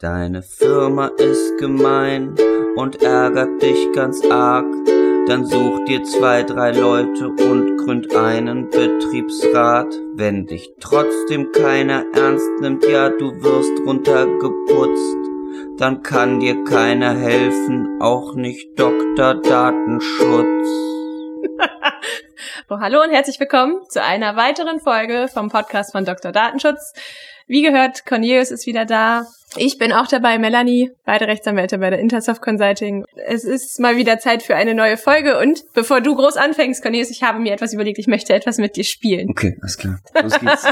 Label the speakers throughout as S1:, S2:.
S1: Deine Firma ist gemein und ärgert dich ganz arg. Dann such dir zwei, drei Leute und gründ einen Betriebsrat. Wenn dich trotzdem keiner ernst nimmt, ja, du wirst runtergeputzt, dann kann dir keiner helfen, auch nicht Dr. Datenschutz.
S2: oh, hallo und herzlich willkommen zu einer weiteren Folge vom Podcast von Dr. Datenschutz. Wie gehört, Cornelius ist wieder da. Ich bin auch dabei, Melanie, beide Rechtsanwälte bei der Intersoft Consulting. Es ist mal wieder Zeit für eine neue Folge und bevor du groß anfängst, Cornelius, ich habe mir etwas überlegt, ich möchte etwas mit dir spielen.
S1: Okay, alles klar. Los geht's.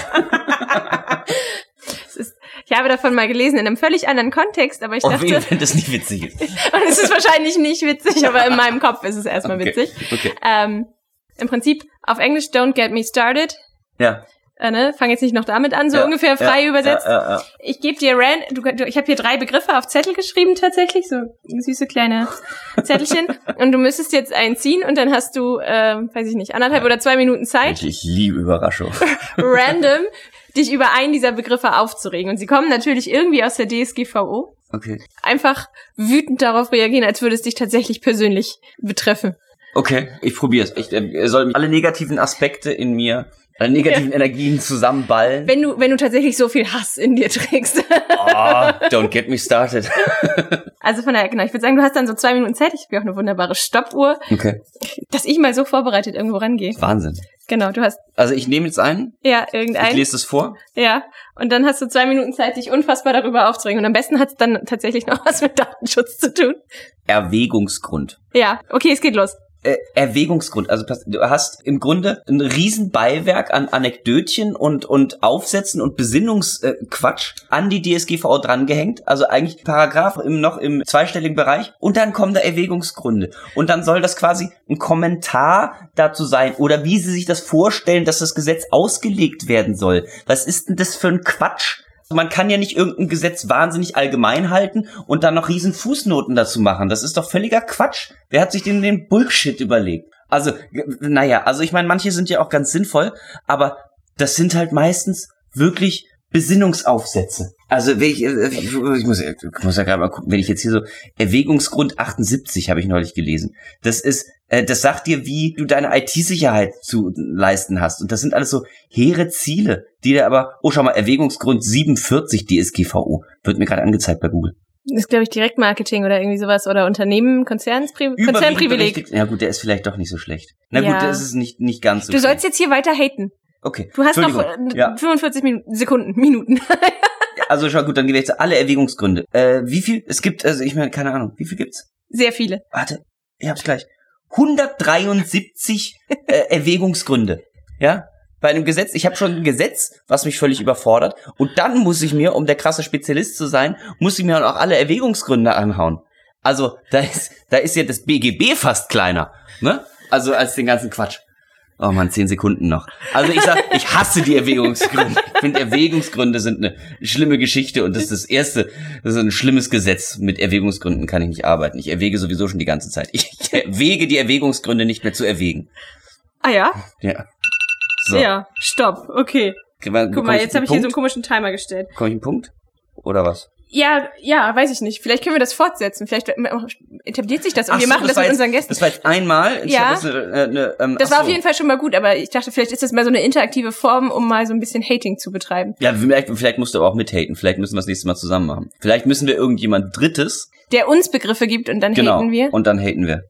S2: ist, ich habe davon mal gelesen in einem völlig anderen Kontext, aber ich dachte.
S1: wenn das nicht witzig ist.
S2: und es ist wahrscheinlich nicht witzig, aber in meinem Kopf ist es erstmal
S1: Okay,
S2: witzig.
S1: okay.
S2: Ähm, Im Prinzip auf Englisch Don't Get Me Started.
S1: Ja.
S2: Äh, ne? Fang jetzt nicht noch damit an, so
S1: ja,
S2: ungefähr frei
S1: ja,
S2: übersetzt.
S1: Ja.
S2: Ich gebe dir ran, du, du, ich habe hier drei Begriffe auf Zettel geschrieben tatsächlich, so süße kleine Zettelchen. und du müsstest jetzt einen ziehen und dann hast du, äh, weiß ich nicht, anderthalb oder zwei Minuten Zeit,
S1: Ich, ich liebe Überraschung.
S2: random dich über einen dieser Begriffe aufzuregen. Und sie kommen natürlich irgendwie aus der DSGVO.
S1: Okay.
S2: Einfach wütend darauf reagieren, als würde es dich tatsächlich persönlich betreffen.
S1: Okay, ich probier's. Ich äh, soll alle negativen Aspekte in mir, alle negativen Energien zusammenballen.
S2: Wenn du, wenn du tatsächlich so viel Hass in dir trägst.
S1: Oh, don't get me started.
S2: also von daher, genau, ich würde sagen, du hast dann so zwei Minuten Zeit. Ich habe ja auch eine wunderbare Stoppuhr,
S1: Okay.
S2: dass ich mal so vorbereitet irgendwo rangehe.
S1: Wahnsinn.
S2: Genau, du hast,
S1: Also ich nehme jetzt einen,
S2: ja,
S1: ich
S2: irgendein.
S1: lese es vor.
S2: Ja, und dann hast du zwei Minuten Zeit, dich unfassbar darüber aufzuregen. Und am besten hat es dann tatsächlich noch was mit Datenschutz zu tun.
S1: Erwägungsgrund.
S2: Ja, okay, es geht los.
S1: Äh, Erwägungsgrund. Also du hast im Grunde ein riesen Beiwerk an Anekdötchen und, und Aufsätzen und Besinnungsquatsch an die DSGVO drangehängt. Also eigentlich Paragraph im, noch im zweistelligen Bereich. Und dann kommen da Erwägungsgründe. Und dann soll das quasi ein Kommentar dazu sein oder wie sie sich das vorstellen, dass das Gesetz ausgelegt werden soll. Was ist denn das für ein Quatsch? Man kann ja nicht irgendein Gesetz wahnsinnig allgemein halten und dann noch riesen Fußnoten dazu machen. Das ist doch völliger Quatsch. Wer hat sich denn den Bullshit überlegt? Also, naja, also ich meine, manche sind ja auch ganz sinnvoll, aber das sind halt meistens wirklich Besinnungsaufsätze. Also wenn ich, äh, ich, ich, muss, ja- ich muss ja gerade mal gucken, wenn ich jetzt hier so Erwägungsgrund 78 habe ich neulich gelesen. Das ist, äh, das sagt dir, wie du deine IT-Sicherheit zu leisten hast. Und das sind alles so hehre Ziele, die da aber, oh schau mal, Erwägungsgrund 47 DSGVO wird mir gerade angezeigt bei Google.
S2: Das ist, glaube ich, Direktmarketing oder irgendwie sowas oder Unternehmen, Konzernspri Konzernprivileg.
S1: Ja gut, der ist vielleicht doch nicht so schlecht. Na
S2: Ja.
S1: gut, das ist nicht nicht ganz so.
S2: Du sollst jetzt hier weiter haten.
S1: Okay.
S2: Du hast noch äh,
S1: Ja.
S2: 45 Minuten, Sekunden, Minuten.
S1: Also schon gut, dann gehen wir jetzt zu alle Erwägungsgründe. Äh, wie viel? Es gibt, also ich meine, keine Ahnung, wie viel gibt's?
S2: Sehr viele.
S1: Warte, ich hab's gleich. 173 äh, Erwägungsgründe. Ja? Bei einem Gesetz, ich habe schon ein Gesetz, was mich völlig überfordert. Und dann muss ich mir, um der krasse Spezialist zu sein, muss ich mir auch alle Erwägungsgründe anhauen. Also, da ist, da ist ja das BGB fast kleiner, ne? Also als den ganzen Quatsch. Oh man, zehn Sekunden noch. Also ich sag, ich hasse die Erwägungsgründe. Ich finde, Erwägungsgründe sind eine schlimme Geschichte und das ist das erste, das ist ein schlimmes Gesetz. Mit Erwägungsgründen kann ich nicht arbeiten. Ich erwäge sowieso schon die ganze Zeit. Ich erwäge die Erwägungsgründe nicht mehr zu erwägen.
S2: Ah ja?
S1: Ja. So.
S2: Ja, stopp. Okay.
S1: Guck mal,
S2: jetzt habe ich hier so einen komischen Timer gestellt.
S1: Komm ich einen Punkt? Oder was?
S2: Ja, ja, weiß ich nicht. Vielleicht können wir das fortsetzen. Vielleicht etabliert sich das und
S1: Ach
S2: wir
S1: so,
S2: machen das,
S1: war
S2: mit
S1: jetzt-
S2: unseren Gästen.
S1: Das war jetzt einmal. Ich
S2: Ja.
S1: hab jetzt eine, eine, ähm,
S2: Das war auf
S1: so.
S2: jeden Fall schon mal gut, aber ich dachte, vielleicht ist das mal so eine interaktive Form, um mal so ein bisschen Hating zu betreiben.
S1: Ja, vielleicht, vielleicht musst du aber auch mithaten. Vielleicht müssen wir das nächste Mal zusammen machen. Vielleicht müssen wir irgendjemand Drittes.
S2: Der uns Begriffe gibt und dann
S1: Genau.
S2: haten wir.
S1: Und dann haten wir.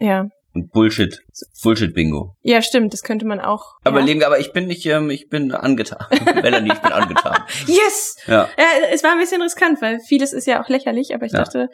S2: Ja.
S1: Und Bullshit. Bullshit-Bingo.
S2: Ja, stimmt, das könnte man auch.
S1: Aber
S2: ja.
S1: Leben, aber ich bin nicht, ähm, ich bin angetan. Melanie, ich bin angetan.
S2: Yes!
S1: Ja.
S2: Ja, es war ein bisschen riskant, weil vieles ist ja auch lächerlich, aber ich
S1: Ja.
S2: dachte,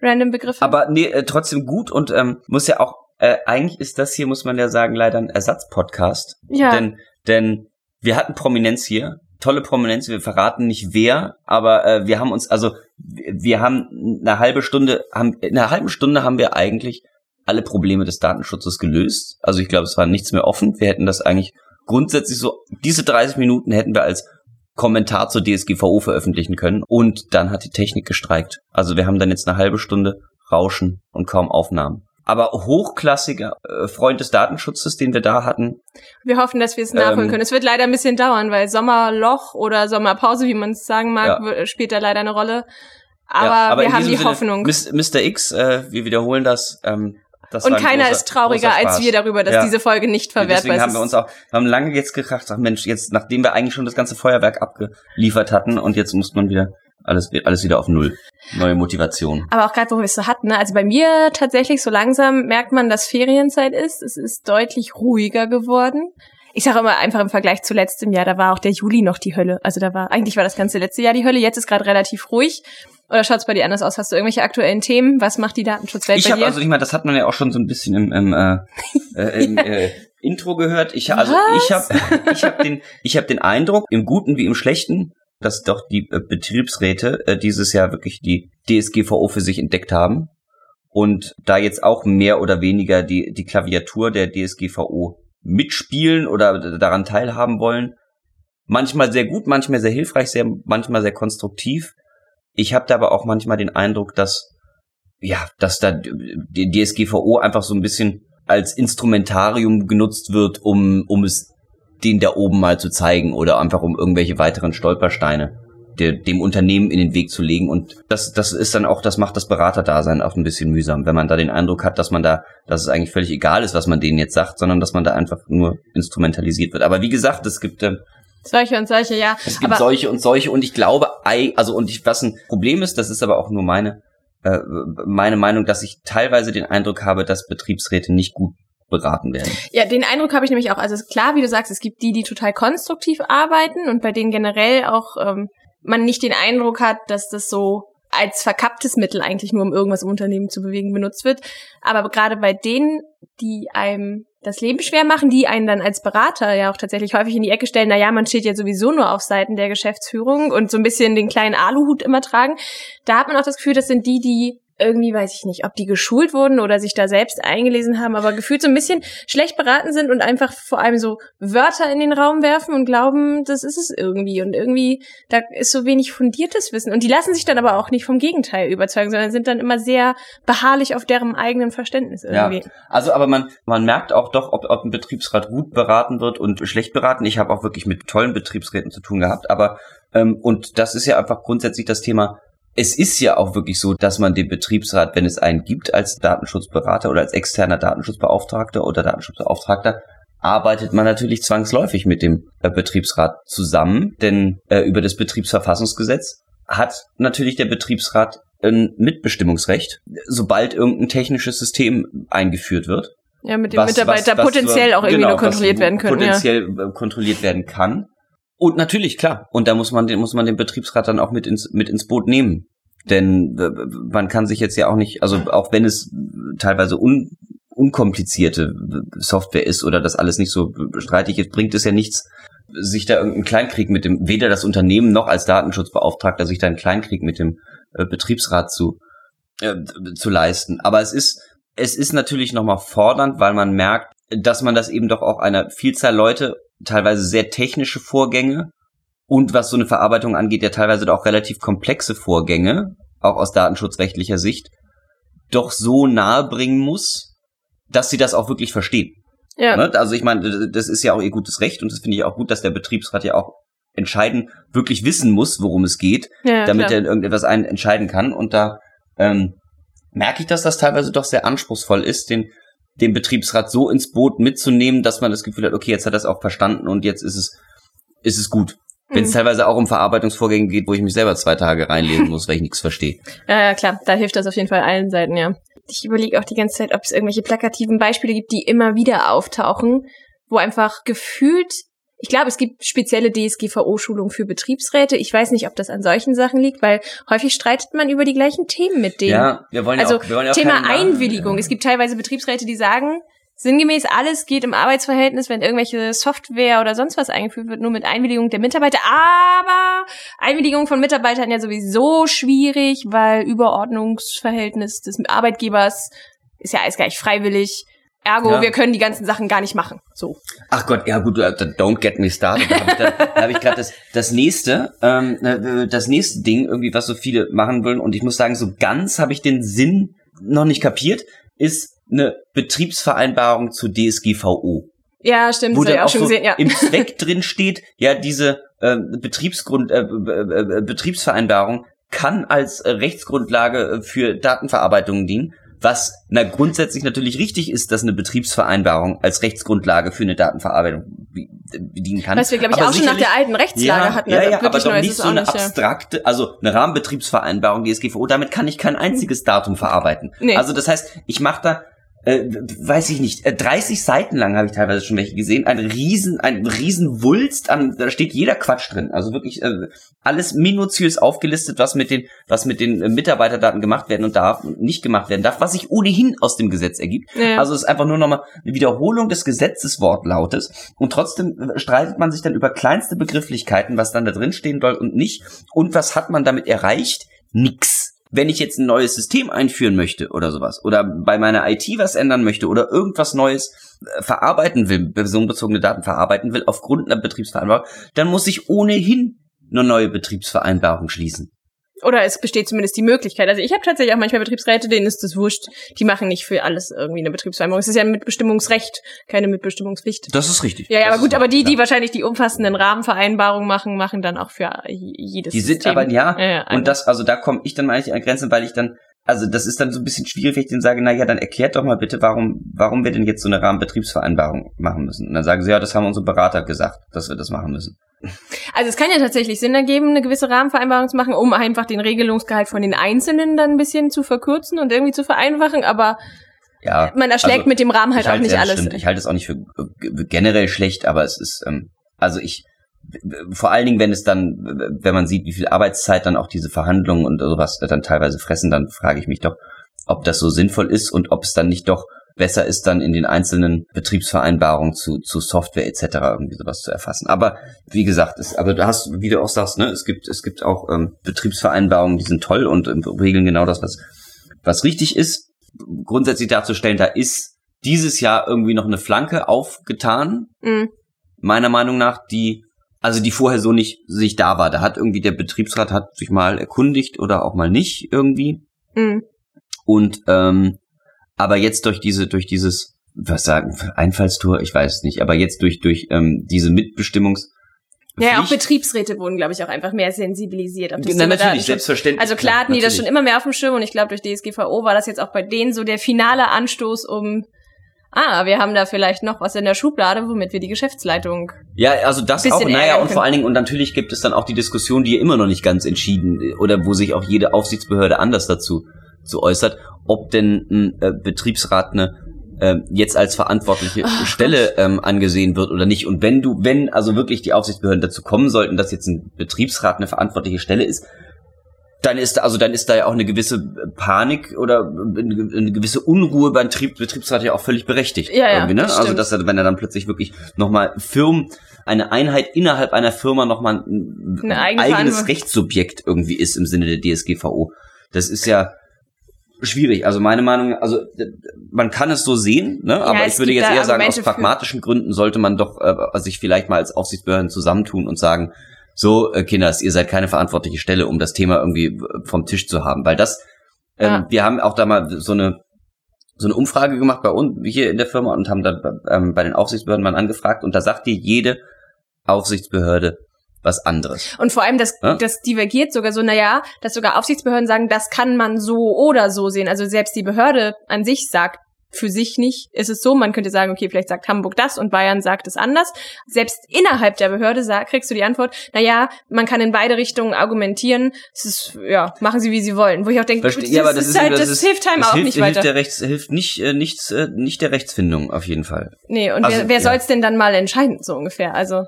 S2: random Begriffe.
S1: Aber nee, äh, trotzdem gut und ähm, muss ja auch, äh, eigentlich ist das hier, muss man ja sagen, leider ein Ersatzpodcast.
S2: ja.
S1: Denn, denn wir hatten Prominenz hier, tolle Prominenz, wir verraten nicht wer, aber äh, wir haben uns, also wir wir haben eine halbe Stunde, haben, in einer halben Stunde haben wir eigentlich alle Probleme des Datenschutzes gelöst. Also ich glaube, es war nichts mehr offen. Wir hätten das eigentlich grundsätzlich so, diese 30 Minuten hätten wir als Kommentar zur DSGVO veröffentlichen können und dann hat die Technik gestreikt. Also wir haben dann jetzt eine halbe Stunde Rauschen und kaum Aufnahmen. Aber hochklassiger äh, Freund des Datenschutzes, den wir da hatten,
S2: Wir hoffen, dass wir es nachholen
S1: Ähm,
S2: können. Es wird leider ein bisschen dauern, weil Sommerloch oder Sommerpause, wie man es sagen mag,
S1: Ja.
S2: spielt da leider eine Rolle. Aber,
S1: ja, aber
S2: wir haben die
S1: Sinne,
S2: Hoffnung.
S1: Mr. X, äh, wir wiederholen das. Ähm, das
S2: und keiner großer, ist trauriger als wir darüber, dass ja. diese Folge nicht verwertbar ist.
S1: Haben wir uns auch, wir haben lange jetzt gedacht, ach Mensch, jetzt, nachdem wir eigentlich schon das ganze Feuerwerk abgeliefert hatten und jetzt muss man wieder alles, alles wieder auf Null. Neue Motivation.
S2: Aber auch gerade, wo wir es so hatten, ne? also bei mir tatsächlich so langsam merkt man, dass Ferienzeit ist. Es ist deutlich ruhiger geworden. Ich sage immer einfach im Vergleich zu letztem Jahr, da war auch der Juli noch die Hölle. Also da war, eigentlich war das ganze letzte Jahr die Hölle. Jetzt ist gerade relativ ruhig. Oder schaut's bei dir anders aus? Hast du irgendwelche aktuellen Themen? Was macht die Datenschutzwelt
S1: ich
S2: bei
S1: hab,
S2: dir?
S1: Also ich meine, das hat man ja auch schon so ein bisschen im, im, äh, äh, im äh, Intro gehört. Ich, also
S2: Was?
S1: ich habe ich hab den, ich hab den Eindruck, im Guten wie im Schlechten, dass doch die äh, Betriebsräte äh, dieses Jahr wirklich die DSGVO für sich entdeckt haben und da jetzt auch mehr oder weniger die, die Klaviatur der DSGVO mitspielen oder daran teilhaben wollen. Manchmal sehr gut, manchmal sehr hilfreich, sehr, manchmal sehr konstruktiv. Ich habe da aber auch manchmal den Eindruck, dass ja, dass da die DSGVO einfach so ein bisschen als Instrumentarium genutzt wird, um um es den da oben mal zu zeigen oder einfach um irgendwelche weiteren Stolpersteine der, dem Unternehmen in den Weg zu legen. Und das, das ist dann auch, das macht das Beraterdasein auch ein bisschen mühsam, wenn man da den Eindruck hat, dass man da, dass es eigentlich völlig egal ist, was man denen jetzt sagt, sondern dass man da einfach nur instrumentalisiert wird. Aber wie gesagt, es gibt äh,
S2: solche und solche, ja.
S1: Es gibt aber solche und solche und ich glaube, also und ich, was ein Problem ist, das ist aber auch nur meine äh, meine Meinung, dass ich teilweise den Eindruck habe, dass Betriebsräte nicht gut beraten werden.
S2: Ja, den Eindruck habe ich nämlich auch. Also klar, wie du sagst, es gibt die, die total konstruktiv arbeiten und bei denen generell auch ähm, man nicht den Eindruck hat, dass das so als verkapptes Mittel eigentlich nur, um irgendwas im Unternehmen zu bewegen, benutzt wird. Aber gerade bei denen, die einem das Leben schwer machen, die einen dann als Berater ja auch tatsächlich häufig in die Ecke stellen, na ja, man steht ja sowieso nur auf Seiten der Geschäftsführung und so ein bisschen den kleinen Aluhut immer tragen. Da hat man auch das Gefühl, das sind die, die irgendwie weiß ich nicht, ob die geschult wurden oder sich da selbst eingelesen haben, aber gefühlt so ein bisschen schlecht beraten sind und einfach vor allem so Wörter in den Raum werfen und glauben, das ist es irgendwie. Und irgendwie, da ist so wenig fundiertes Wissen. Und die lassen sich dann aber auch nicht vom Gegenteil überzeugen, sondern sind dann immer sehr beharrlich auf deren eigenen Verständnis irgendwie.
S1: Ja, also aber man, man merkt auch doch, ob, ob ein Betriebsrat gut beraten wird und schlecht beraten. Ich habe auch wirklich mit tollen Betriebsräten zu tun gehabt, aber ähm, und das ist ja einfach grundsätzlich das Thema, es ist ja auch wirklich so, dass man den Betriebsrat, wenn es einen gibt als Datenschutzberater oder als externer Datenschutzbeauftragter oder Datenschutzbeauftragter, arbeitet man natürlich zwangsläufig mit dem äh, Betriebsrat zusammen, denn äh, über das Betriebsverfassungsgesetz hat natürlich der Betriebsrat ein Mitbestimmungsrecht, sobald irgendein technisches System eingeführt wird.
S2: Ja, mit dem was, Mitarbeiter was, was, potenziell auch irgendwie genau, nur kontrolliert werden können.
S1: Potenziell ja. Äh, kontrolliert werden kann. Und natürlich, klar. Und da muss man den, muss man den Betriebsrat dann auch mit ins, mit ins Boot nehmen. Denn man kann sich jetzt ja auch nicht, also auch wenn es teilweise un, unkomplizierte Software ist oder das alles nicht so streitig ist, bringt es ja nichts, sich da irgendeinen Kleinkrieg mit dem, weder das Unternehmen noch als Datenschutzbeauftragter sich da einen Kleinkrieg mit dem äh, Betriebsrat zu, äh, zu leisten. Aber es ist, es ist natürlich nochmal fordernd, weil man merkt, dass man das eben doch auch einer Vielzahl Leute teilweise sehr technische Vorgänge und was so eine Verarbeitung angeht, ja teilweise auch relativ komplexe Vorgänge, auch aus datenschutzrechtlicher Sicht, doch so nahe bringen muss, dass sie das auch wirklich verstehen. Ja. Ne? Also ich meine, das ist ja auch ihr gutes Recht und das finde ich auch gut, dass der Betriebsrat ja auch entscheiden, wirklich wissen muss, worum es geht, ja, damit klar. er irgendetwas ein entscheiden kann. Und da ähm, merke ich, dass das teilweise doch sehr anspruchsvoll ist, den den Betriebsrat so ins Boot mitzunehmen, dass man das Gefühl hat, okay, jetzt hat er es auch verstanden und jetzt ist es, ist es gut. Wenn es mhm. teilweise auch um Verarbeitungsvorgänge geht, wo ich mich selber zwei Tage reinlesen muss, weil ich nichts verstehe.
S2: Ja, ja, klar, da hilft das auf jeden Fall allen Seiten, ja. Ich überlege auch die ganze Zeit, ob es irgendwelche plakativen Beispiele gibt, die immer wieder auftauchen, wo einfach gefühlt ich glaube, es gibt spezielle DSGVO-Schulungen für Betriebsräte. Ich weiß nicht, ob das an solchen Sachen liegt, weil häufig streitet man über die gleichen Themen mit denen.
S1: Ja, wir wollen ja
S2: also
S1: auch, wir wollen ja auch
S2: Thema Einwilligung. Ja. Es gibt teilweise Betriebsräte, die sagen, sinngemäß alles geht im Arbeitsverhältnis, wenn irgendwelche Software oder sonst was eingeführt wird, nur mit Einwilligung der Mitarbeiter. Aber Einwilligung von Mitarbeitern ja sowieso schwierig, weil Überordnungsverhältnis des Arbeitgebers ist ja alles gleich freiwillig. Ergo, ja. wir können die ganzen Sachen gar nicht machen. So.
S1: Ach Gott, ja gut, don't get me started. Da habe ich, da, hab ich gerade das, das nächste, ähm, äh, das nächste Ding irgendwie, was so viele machen wollen. Und ich muss sagen, so ganz habe ich den Sinn noch nicht kapiert, ist eine Betriebsvereinbarung zu DSGVO.
S2: Ja, stimmt,
S1: wo dann auch,
S2: auch schon
S1: so
S2: gesehen, ja.
S1: im Zweck drin steht, ja, diese äh, Betriebsgrund, äh, äh, Betriebsvereinbarung kann als äh, Rechtsgrundlage für Datenverarbeitung dienen. Was na grundsätzlich natürlich richtig ist, dass eine Betriebsvereinbarung als Rechtsgrundlage für eine Datenverarbeitung dienen kann.
S2: Was wir, glaube ich, aber auch schon nach der alten Rechtslage
S1: ja,
S2: hatten.
S1: Ja,
S2: also
S1: ja, aber doch nicht so eine
S2: nicht, ja.
S1: abstrakte, also eine Rahmenbetriebsvereinbarung DSGVO, damit kann ich kein einziges Datum verarbeiten.
S2: Nee.
S1: Also das heißt, ich mache da äh, weiß ich nicht, äh, 30 Seiten lang habe ich teilweise schon welche gesehen, ein riesen, ein riesen Wulst an, da steht jeder Quatsch drin, also wirklich äh, alles minutiös aufgelistet, was mit den, was mit den äh, Mitarbeiterdaten gemacht werden und darf und nicht gemacht werden darf, was sich ohnehin aus dem Gesetz ergibt.
S2: Ja.
S1: Also es ist einfach nur nochmal eine Wiederholung des Gesetzeswortlautes und trotzdem äh, streitet man sich dann über kleinste Begrifflichkeiten, was dann da drin stehen soll und nicht und was hat man damit erreicht? Nix wenn ich jetzt ein neues System einführen möchte oder sowas oder bei meiner IT was ändern möchte oder irgendwas Neues äh, verarbeiten will, personenbezogene Daten verarbeiten will aufgrund einer Betriebsvereinbarung, dann muss ich ohnehin eine neue Betriebsvereinbarung schließen.
S2: Oder es besteht zumindest die Möglichkeit. Also ich habe tatsächlich auch manchmal Betriebsräte, denen ist das wurscht. Die machen nicht für alles irgendwie eine Betriebsvereinbarung. Es ist ja ein Mitbestimmungsrecht, keine Mitbestimmungspflicht.
S1: Das ist richtig.
S2: Ja, ja,
S1: Das
S2: aber gut, aber die, die wahrscheinlich die umfassenden Rahmenvereinbarungen machen, machen dann auch für jedes
S1: Die sind
S2: System.
S1: aber, ja,
S2: ja, ja
S1: und das, also da komme ich dann mal an Grenzen, weil ich dann, also das ist dann so ein bisschen schwierig, wenn ich denen sage, na ja, dann erklärt doch mal bitte, warum, warum wir denn jetzt so eine Rahmenbetriebsvereinbarung machen müssen. Und dann sagen sie, ja, das haben unsere Berater gesagt, dass wir das machen müssen.
S2: Also es kann ja tatsächlich Sinn ergeben, eine gewisse Rahmenvereinbarung zu machen, um einfach den Regelungsgehalt von den Einzelnen dann ein bisschen zu verkürzen und irgendwie zu vereinfachen, aber
S1: Ja.
S2: man erschlägt
S1: also,
S2: mit dem Rahmen halt auch nicht alles.
S1: Stimmt. Ich halte es auch nicht für äh, generell schlecht, aber es ist, ähm, also ich, vor allen Dingen, wenn es dann, wenn man sieht, wie viel Arbeitszeit dann auch diese Verhandlungen und sowas dann teilweise fressen, dann frage ich mich doch, ob das so sinnvoll ist und ob es dann nicht doch besser ist, dann in den einzelnen Betriebsvereinbarungen zu, zu Software etc. irgendwie sowas zu erfassen. Aber wie gesagt, es, aber du hast, wie du auch sagst, ne, es gibt, es gibt auch ähm, Betriebsvereinbarungen, die sind toll und ähm, regeln genau das, was, was richtig ist. Grundsätzlich darzustellen, da ist dieses Jahr irgendwie noch eine Flanke aufgetan,
S2: Mhm.
S1: meiner Meinung nach, die also die vorher so nicht sich da war. Da hat irgendwie der Betriebsrat hat sich mal erkundigt oder auch mal nicht irgendwie.
S2: Mhm.
S1: Und ähm, aber jetzt durch diese durch dieses was sagen Einfallstor, ich weiß es nicht, aber jetzt durch durch ähm, diese Mitbestimmungs
S2: Ja, auch Betriebsräte wurden, glaube ich, auch einfach mehr sensibilisiert auf das
S1: Na,
S2: Thema
S1: natürlich, selbstverständlich.
S2: Also klar hatten die das schon immer mehr auf dem Schirm und ich glaube, durch DSGVO war das jetzt auch bei denen so der finale Anstoß um, ah, wir haben da vielleicht noch was in der Schublade, womit wir die Geschäftsleitung.
S1: Ja, also das auch, naja, und vor allen Dingen, und natürlich gibt es dann auch die Diskussion, die immer noch nicht ganz entschieden, äh, oder wo sich auch jede Aufsichtsbehörde anders dazu zu äußert, ob denn ein äh, Betriebsrat eine äh, jetzt als verantwortliche
S2: Ach,
S1: Stelle ähm, angesehen wird oder nicht. Und wenn du, wenn also wirklich die Aufsichtsbehörden dazu kommen sollten, dass jetzt ein Betriebsrat eine verantwortliche Stelle ist, dann ist also dann ist da ja auch eine gewisse Panik oder eine gewisse Unruhe beim Betrieb, Betriebsrat ja auch völlig berechtigt.
S2: Ja, ja,
S1: ne?
S2: das
S1: Also dass er, wenn er dann plötzlich wirklich nochmal Firmen, eine Einheit innerhalb einer Firma nochmal ein
S2: eigene
S1: eigenes
S2: Verantwortung.
S1: Rechtssubjekt irgendwie ist im Sinne der DSGVO. Das ist ja schwierig. Also meine Meinung, also man kann es so sehen, ne? aber
S2: es
S1: ich würde jetzt eher sagen, aus
S2: Argumente
S1: pragmatischen Gründen sollte man doch äh, sich vielleicht mal als Aufsichtsbehörden zusammentun und sagen, so, äh, Kinders, ihr seid keine verantwortliche Stelle, um das Thema irgendwie äh, vom Tisch zu haben. Weil das, ähm,
S2: Ja.
S1: wir haben auch da mal so eine so eine Umfrage gemacht bei uns hier in der Firma und haben dann ähm, bei den Aufsichtsbehörden mal angefragt und da sagt dir jede Aufsichtsbehörde was anderes.
S2: Und vor allem, das,
S1: Ja?
S2: das divergiert sogar so, naja, dass sogar Aufsichtsbehörden sagen, das kann man so oder so sehen. Also selbst die Behörde an sich sagt für sich nicht, ist es so, man könnte sagen, okay, vielleicht sagt Hamburg das und Bayern sagt es anders. Selbst innerhalb der Behörde sag, kriegst du die Antwort, naja, man kann in beide Richtungen argumentieren, es ist, ja, machen sie, wie sie wollen. Wo ich auch denke,
S1: Verste-
S2: das,
S1: ja, das
S2: ist halt,
S1: das,
S2: das,
S1: ist,
S2: hilft einem auch
S1: hilft,
S2: nicht
S1: hilft
S2: weiter.
S1: Der Rechts, hilft nicht, äh, nichts, äh, nicht der Rechtsfindung auf jeden Fall.
S2: Nee, und
S1: Also,
S2: wer, wer
S1: ja.
S2: soll's denn dann mal entscheiden, so ungefähr? Also,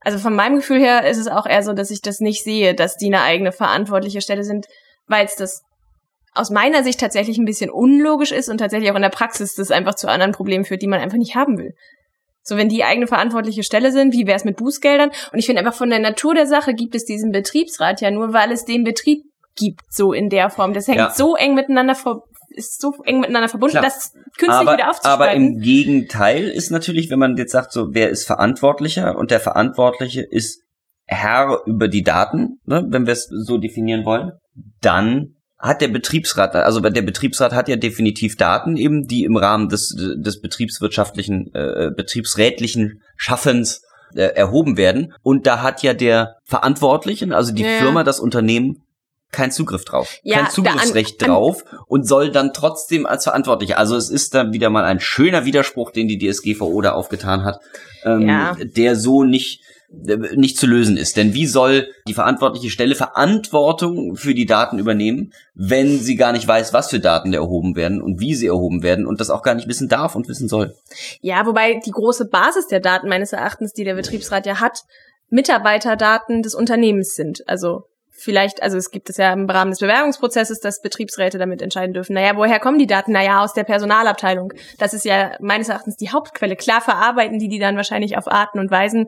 S2: also von meinem Gefühl her ist es auch eher so, dass ich das nicht sehe, dass die eine eigene verantwortliche Stelle sind, weil es das aus meiner Sicht tatsächlich ein bisschen unlogisch ist und tatsächlich auch in der Praxis das einfach zu anderen Problemen führt, die man einfach nicht haben will. So, wenn die eigene verantwortliche Stelle sind, wie wäre es mit Bußgeldern? Und ich finde einfach von der Natur der Sache gibt es diesen Betriebsrat ja nur, weil es den Betrieb gibt, so in der Form. Das hängt
S1: Ja.
S2: so eng miteinander ver ist so eng miteinander verbunden,
S1: Klar.
S2: das künstlich
S1: aber,
S2: wieder aufzuspalten.
S1: aber im Gegenteil ist natürlich, wenn man jetzt sagt, so wer ist verantwortlicher und der Verantwortliche ist Herr über die Daten, ne, wenn wir es so definieren wollen, dann hat der Betriebsrat, also der Betriebsrat hat ja definitiv Daten eben, die im Rahmen des, des betriebswirtschaftlichen, äh, betriebsrätlichen Schaffens äh, erhoben werden. Und da hat ja der Verantwortliche, also die
S2: Ja.
S1: Firma, das Unternehmen, keinen Zugriff drauf,
S2: Ja,
S1: kein Zugriffsrecht
S2: an- an-
S1: drauf und soll dann trotzdem als Verantwortlicher, also es ist dann wieder mal ein schöner Widerspruch, den die DSGVO da aufgetan hat, ähm,
S2: Ja.
S1: der so nicht nicht zu lösen ist. Denn wie soll die verantwortliche Stelle Verantwortung für die Daten übernehmen, wenn sie gar nicht weiß, was für Daten da erhoben werden und wie sie erhoben werden und das auch gar nicht wissen darf und wissen soll?
S2: Ja, wobei die große Basis der Daten meines Erachtens, die der Betriebsrat ja hat, Mitarbeiterdaten des Unternehmens sind. Also vielleicht, also es gibt es ja im Rahmen des Bewerbungsprozesses, dass Betriebsräte damit entscheiden dürfen. Naja, woher kommen die Daten? Naja, aus der Personalabteilung. Das ist ja meines Erachtens die Hauptquelle. Klar verarbeiten die die dann wahrscheinlich auf Arten und Weisen,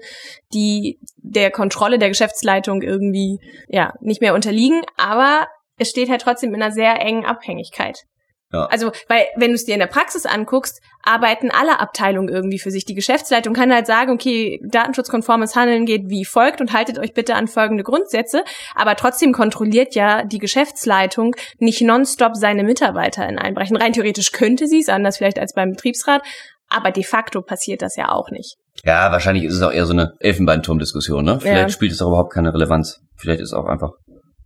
S2: die der Kontrolle der Geschäftsleitung irgendwie, ja, nicht mehr unterliegen. Aber es steht halt trotzdem in einer sehr engen Abhängigkeit.
S1: Ja.
S2: Also, weil, wenn du es dir in der Praxis anguckst, arbeiten alle Abteilungen irgendwie für sich. Die Geschäftsleitung kann halt sagen, okay, datenschutzkonformes Handeln geht wie folgt und haltet euch bitte an folgende Grundsätze. Aber trotzdem kontrolliert ja die Geschäftsleitung nicht nonstop seine Mitarbeiter in allen Bereichen. Rein theoretisch könnte sie es, anders vielleicht als beim Betriebsrat. Aber de facto passiert das ja auch nicht.
S1: Ja, wahrscheinlich ist es auch eher so eine Elfenbeinturm-Diskussion, ne? Vielleicht
S2: Ja.
S1: spielt es auch überhaupt keine Relevanz. Vielleicht ist es auch einfach,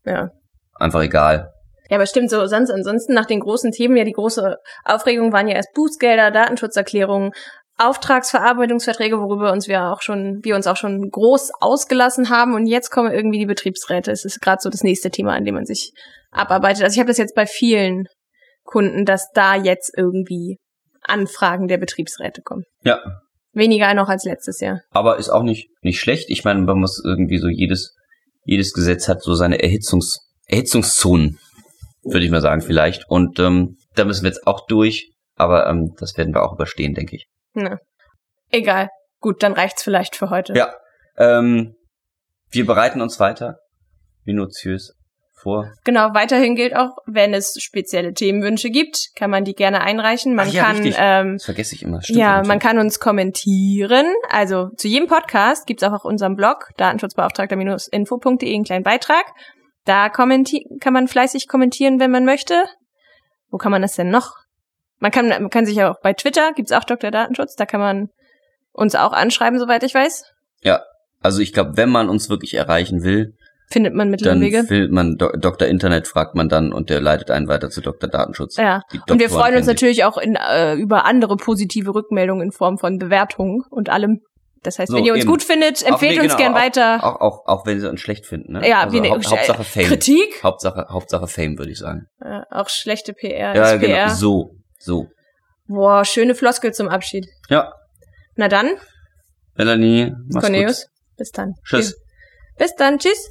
S2: Ja.
S1: einfach egal.
S2: Ja, aber stimmt so. Sonst ansonsten nach den großen Themen ja die große Aufregung waren ja erst Bußgelder, Datenschutzerklärungen, Auftragsverarbeitungsverträge, worüber uns wir auch schon, wir uns auch schon groß ausgelassen haben. Und jetzt kommen irgendwie die Betriebsräte. Es ist gerade so das nächste Thema, an dem man sich abarbeitet. Also ich habe das jetzt bei vielen Kunden, dass da jetzt irgendwie Anfragen der Betriebsräte kommen.
S1: Ja,
S2: Weniger noch als letztes Jahr.
S1: aber ist auch nicht, nicht schlecht. Ich meine, man muss irgendwie so jedes, jedes Gesetz hat so seine Erhitzungs, Erhitzungszonen, würde ich mal sagen, vielleicht. Und ähm, da müssen wir jetzt auch durch, aber ähm, das werden wir auch überstehen, denke ich.
S2: Na. Egal. Gut, dann reicht's vielleicht für heute.
S1: Ja. Ähm, wir bereiten uns weiter minutiös vor.
S2: Genau, weiterhin gilt auch, wenn es spezielle Themenwünsche gibt, kann man die gerne einreichen. Man
S1: Ach ja,
S2: kann
S1: richtig.
S2: ähm,
S1: Das vergesse ich immer. Stimmt
S2: ja, man kann uns kommentieren. Also zu jedem Podcast gibt's auch auf unserem Blog datenschutzbeauftragter-info.de einen kleinen Beitrag. Da kann man fleißig kommentieren, wenn man möchte. Wo kann man das denn noch? Man kann, man kann sich ja auch bei Twitter, gibt's auch Dr. Datenschutz, da kann man uns auch anschreiben, soweit ich weiß.
S1: Also ich glaube, wenn man uns wirklich erreichen will,
S2: Findet man Mittel
S1: dann
S2: und Wege.
S1: will man Do Dr. Internet fragt man dann und der leitet einen weiter zu Dr. Datenschutz.
S2: Ja. Und wir freuen uns natürlich auch in, äh, über andere positive Rückmeldungen in Form von Bewertungen und allem. Das heißt,
S1: So,
S2: wenn ihr uns
S1: eben.
S2: gut findet,
S1: Auch-
S2: empfehlt
S1: nee,
S2: uns
S1: genau,
S2: gern
S1: auch,
S2: weiter.
S1: Auch, auch, auch wenn sie uns schlecht finden. Ne?
S2: ja,
S1: also
S2: wie ne,
S1: Haupt, Hauptsache Fame.
S2: Kritik,
S1: Hauptsache, Hauptsache Fame, würde ich sagen.
S2: ja, auch schlechte PR
S1: Ja,
S2: ist PR.
S1: genau. So, so.
S2: Boah, schöne Floskel zum Abschied.
S1: Ja,
S2: Na dann,
S1: Melanie, mach's
S2: Cornelius,
S1: gut.
S2: bis dann.
S1: Tschüss.
S2: Bis dann, tschüss.